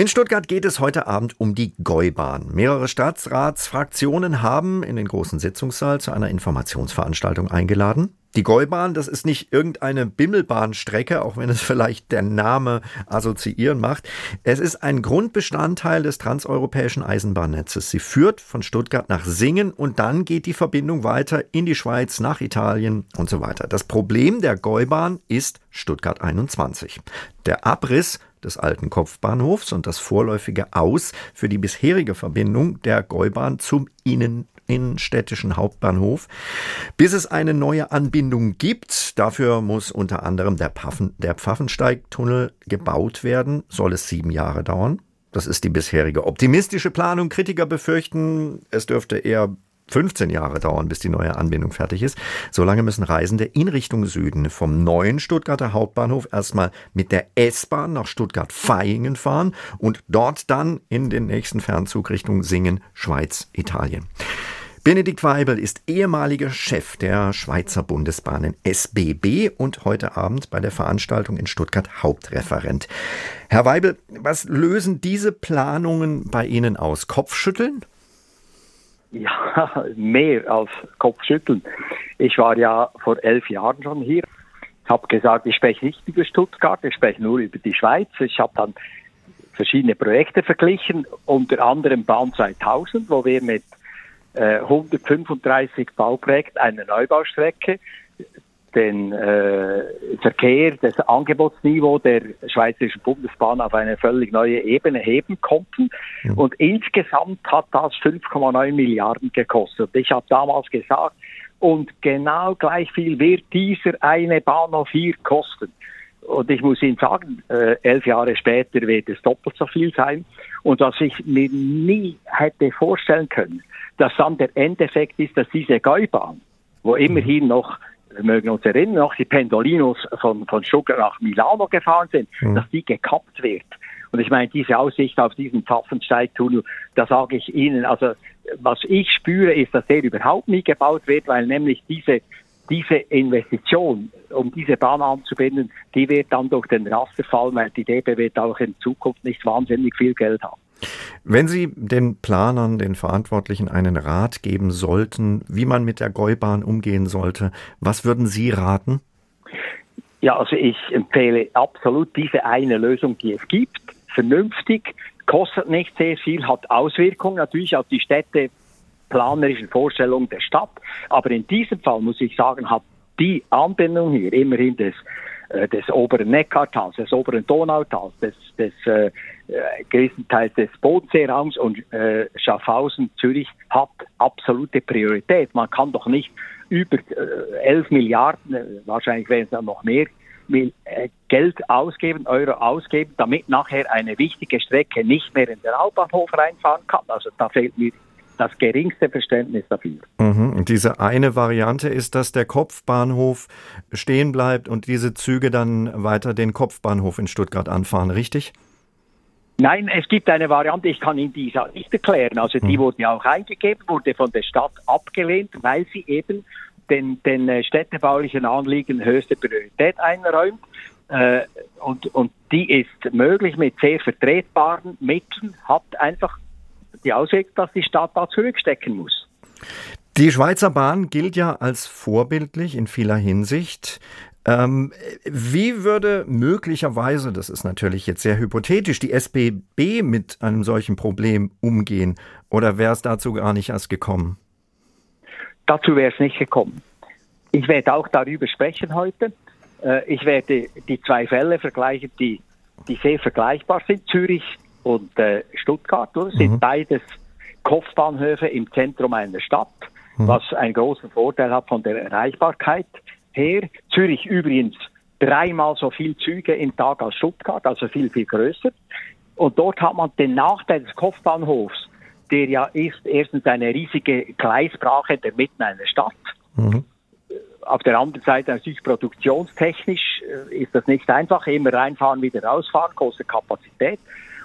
In Stuttgart geht es heute Abend um die Gäubahn. Mehrere Staatsratsfraktionen haben in den großen Sitzungssaal zu einer Informationsveranstaltung eingeladen. Die Gäubahn, das ist nicht irgendeine Bimmelbahnstrecke, auch wenn es vielleicht der Name assoziieren macht. Es ist ein Grundbestandteil des transeuropäischen Eisenbahnnetzes. Sie führt von Stuttgart nach Singen und dann geht die Verbindung weiter in die Schweiz, nach Italien und so weiter. Das Problem der Gäubahn ist Stuttgart 21. Der Abriss des alten Kopfbahnhofs und das vorläufige Aus für die bisherige Verbindung der Gäubahn zum Innen innenstädtischen Hauptbahnhof, bis es eine neue Anbindung gibt. Dafür muss unter anderem der, Pfaffen, der Pfaffensteigtunnel gebaut werden, soll es sieben Jahre dauern. Das ist die bisherige optimistische Planung. Kritiker befürchten, es dürfte eher 15 Jahre dauern, bis die neue Anbindung fertig ist. Solange müssen Reisende in Richtung Süden vom neuen Stuttgarter Hauptbahnhof erstmal mit der S-Bahn nach Stuttgart-Vaihingen fahren und dort dann in den nächsten Fernzug Richtung Singen, Schweiz, Italien. Benedikt Weibel ist ehemaliger Chef der Schweizer Bundesbahnen SBB und heute Abend bei der Veranstaltung in Stuttgart Hauptreferent. Herr Weibel, was lösen diese Planungen bei Ihnen aus? Kopfschütteln? Ja, mehr als Kopfschütteln. Ich war ja vor elf Jahren schon hier. Habe gesagt, ich spreche nicht über Stuttgart, ich spreche nur über die Schweiz. Ich habe dann verschiedene Projekte verglichen, unter anderem Bahn 2000, wo wir mit äh, 135 Bauprojekten eine Neubaustrecke den äh, Verkehr, das Angebotsniveau der Schweizerischen Bundesbahn auf eine völlig neue Ebene heben konnten. Mhm. Und insgesamt hat das 5,9 Milliarden gekostet. Ich habe damals gesagt, und genau gleich viel wird dieser eine Bahnhof hier kosten. Und ich muss Ihnen sagen, äh, elf Jahre später wird es doppelt so viel sein. Und was ich mir nie hätte vorstellen können, dass dann der Endeffekt ist, dass diese Gäubahn, wo immerhin noch wir mögen uns erinnern, noch die Pendolinos von, von Stuttgart nach Milano gefahren sind, mhm. dass die gekappt wird. Und ich meine, diese Aussicht auf diesen Pfaffensteigtunnel, da sage ich Ihnen, also was ich spüre, ist, dass der überhaupt nie gebaut wird, weil nämlich diese, diese Investition, um diese Bahn anzubinden, die wird dann durch den Raster fallen, weil die DB wird auch in Zukunft nicht wahnsinnig viel Geld haben. Wenn Sie den Planern, den Verantwortlichen einen Rat geben sollten, wie man mit der Gäubahn umgehen sollte, was würden Sie raten? Ja, also ich empfehle absolut diese eine Lösung, die es gibt, vernünftig, kostet nicht sehr viel, hat Auswirkungen natürlich auf die Städte, planerischen Vorstellungen der Stadt. Aber in diesem Fall muss ich sagen, hat die Anbindung hier immerhin des des oberen Neckartals, des oberen Donautals, des, des äh, äh gewissen Teils des Bodenseeraums und äh, Schaffhausen, Zürich hat absolute Priorität. Man kann doch nicht über äh, 11 Milliarden, äh, wahrscheinlich werden es dann noch mehr, äh, Geld ausgeben, Euro ausgeben, damit nachher eine wichtige Strecke nicht mehr in den Hauptbahnhof reinfahren kann. Also da fehlt mir das geringste Verständnis dafür. Mhm. Und diese eine Variante ist, dass der Kopfbahnhof stehen bleibt und diese Züge dann weiter den Kopfbahnhof in Stuttgart anfahren, richtig? Nein, es gibt eine Variante, ich kann Ihnen die nicht erklären. Also die mhm. wurde ja auch eingegeben, wurde von der Stadt abgelehnt, weil sie eben den, den äh, städtebaulichen Anliegen höchste Priorität einräumt. Äh, und, und die ist möglich mit sehr vertretbaren Mitteln, hat einfach die Auswirkung, dass die Stadt da zurückstecken muss. Die Schweizer Bahn gilt ja als vorbildlich in vieler Hinsicht. Ähm, wie würde möglicherweise, das ist natürlich jetzt sehr hypothetisch, die SBB mit einem solchen Problem umgehen? Oder wäre es dazu gar nicht erst gekommen? Dazu wäre es nicht gekommen. Ich werde auch darüber sprechen heute. Äh, ich werde die zwei Fälle vergleichen, die, die sehr vergleichbar sind. Zürich und äh, Stuttgart, oder? sind mhm. beides Kopfbahnhöfe im Zentrum einer Stadt, mhm. was einen großen Vorteil hat von der Erreichbarkeit her. Zürich übrigens dreimal so viel Züge im Tag als Stuttgart, also viel, viel größer. Und dort hat man den Nachteil des Kopfbahnhofs, der ja ist erstens eine riesige Gleisbrache der Mitten einer Stadt. Mhm. Auf der anderen Seite natürlich produktionstechnisch äh, ist das nicht einfach. Immer reinfahren, wieder rausfahren, große Kapazität.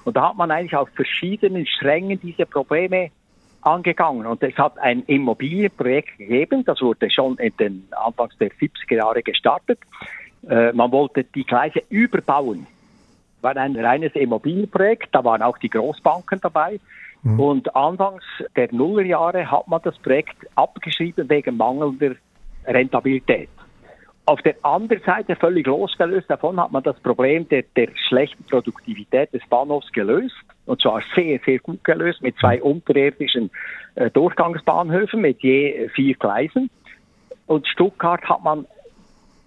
Und da hat man eigentlich auf verschiedenen Strängen diese Probleme angegangen. Und es hat ein Immobilienprojekt gegeben, das wurde schon in den Anfangs der 70er Jahre gestartet. Äh, man wollte die Gleise überbauen, War ein reines Immobilienprojekt, da waren auch die Großbanken dabei. Mhm. Und anfangs der Nullerjahre hat man das Projekt abgeschrieben wegen mangelnder Rentabilität. Auf der anderen Seite, völlig losgelöst davon, hat man das Problem der, der schlechten Produktivität des Bahnhofs gelöst. Und zwar sehr, sehr gut gelöst mit zwei unterirdischen äh, Durchgangsbahnhöfen mit je vier Gleisen. Und Stuttgart hat man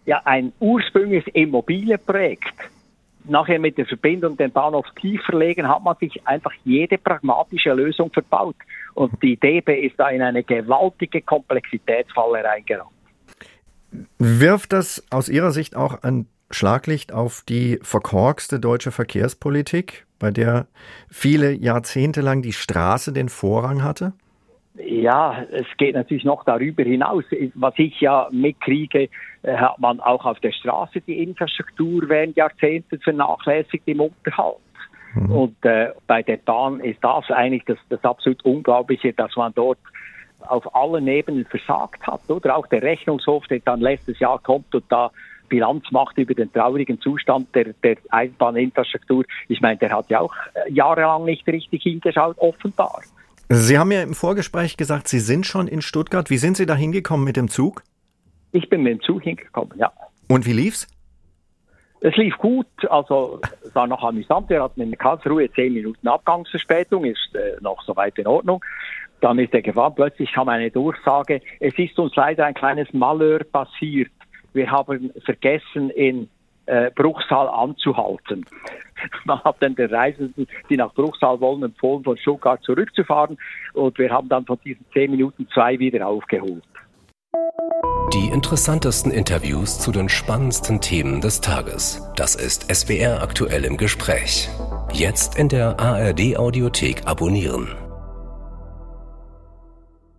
ja ein ursprüngliches Immobilienprojekt nachher mit der Verbindung den Bahnhof tief verlegen, hat man sich einfach jede pragmatische Lösung verbaut. Und die DB ist da in eine gewaltige Komplexitätsfalle reingeraten. Wirft das aus Ihrer Sicht auch ein Schlaglicht auf die verkorkste deutsche Verkehrspolitik, bei der viele Jahrzehnte lang die Straße den Vorrang hatte? Ja, es geht natürlich noch darüber hinaus. Was ich ja mitkriege, äh, hat man auch auf der Straße die Infrastruktur während Jahrzehnten vernachlässigt im Unterhalt. Mhm. Und äh, bei der Bahn ist das eigentlich das, das absolut Unglaubliche, dass man dort auf allen Ebenen versagt hat. Oder auch der Rechnungshof, der dann letztes Jahr kommt und da Bilanz macht über den traurigen Zustand der, der Eisenbahninfrastruktur. Ich meine, der hat ja auch äh, jahrelang nicht richtig hingeschaut, offenbar. Sie haben ja im Vorgespräch gesagt, Sie sind schon in Stuttgart. Wie sind Sie da hingekommen mit dem Zug? Ich bin mit dem Zug hingekommen, ja. Und wie lief's? Es lief gut, also es war noch amüsant. Wir hatten in Karlsruhe zehn Minuten Abgangsverspätung, ist äh, noch soweit in Ordnung. Dann ist er gefahren, plötzlich kam eine Durchsage, es ist uns leider ein kleines Malheur passiert. Wir haben vergessen, in äh, Bruchsal anzuhalten. Man hat dann den Reisenden, die nach Bruchsal wollen, empfohlen, von Stuttgart zurückzufahren. Und wir haben dann von diesen zehn Minuten zwei wieder aufgeholt. Die interessantesten Interviews zu den spannendsten Themen des Tages. Das ist SWR aktuell im Gespräch. Jetzt in der ARD Audiothek abonnieren.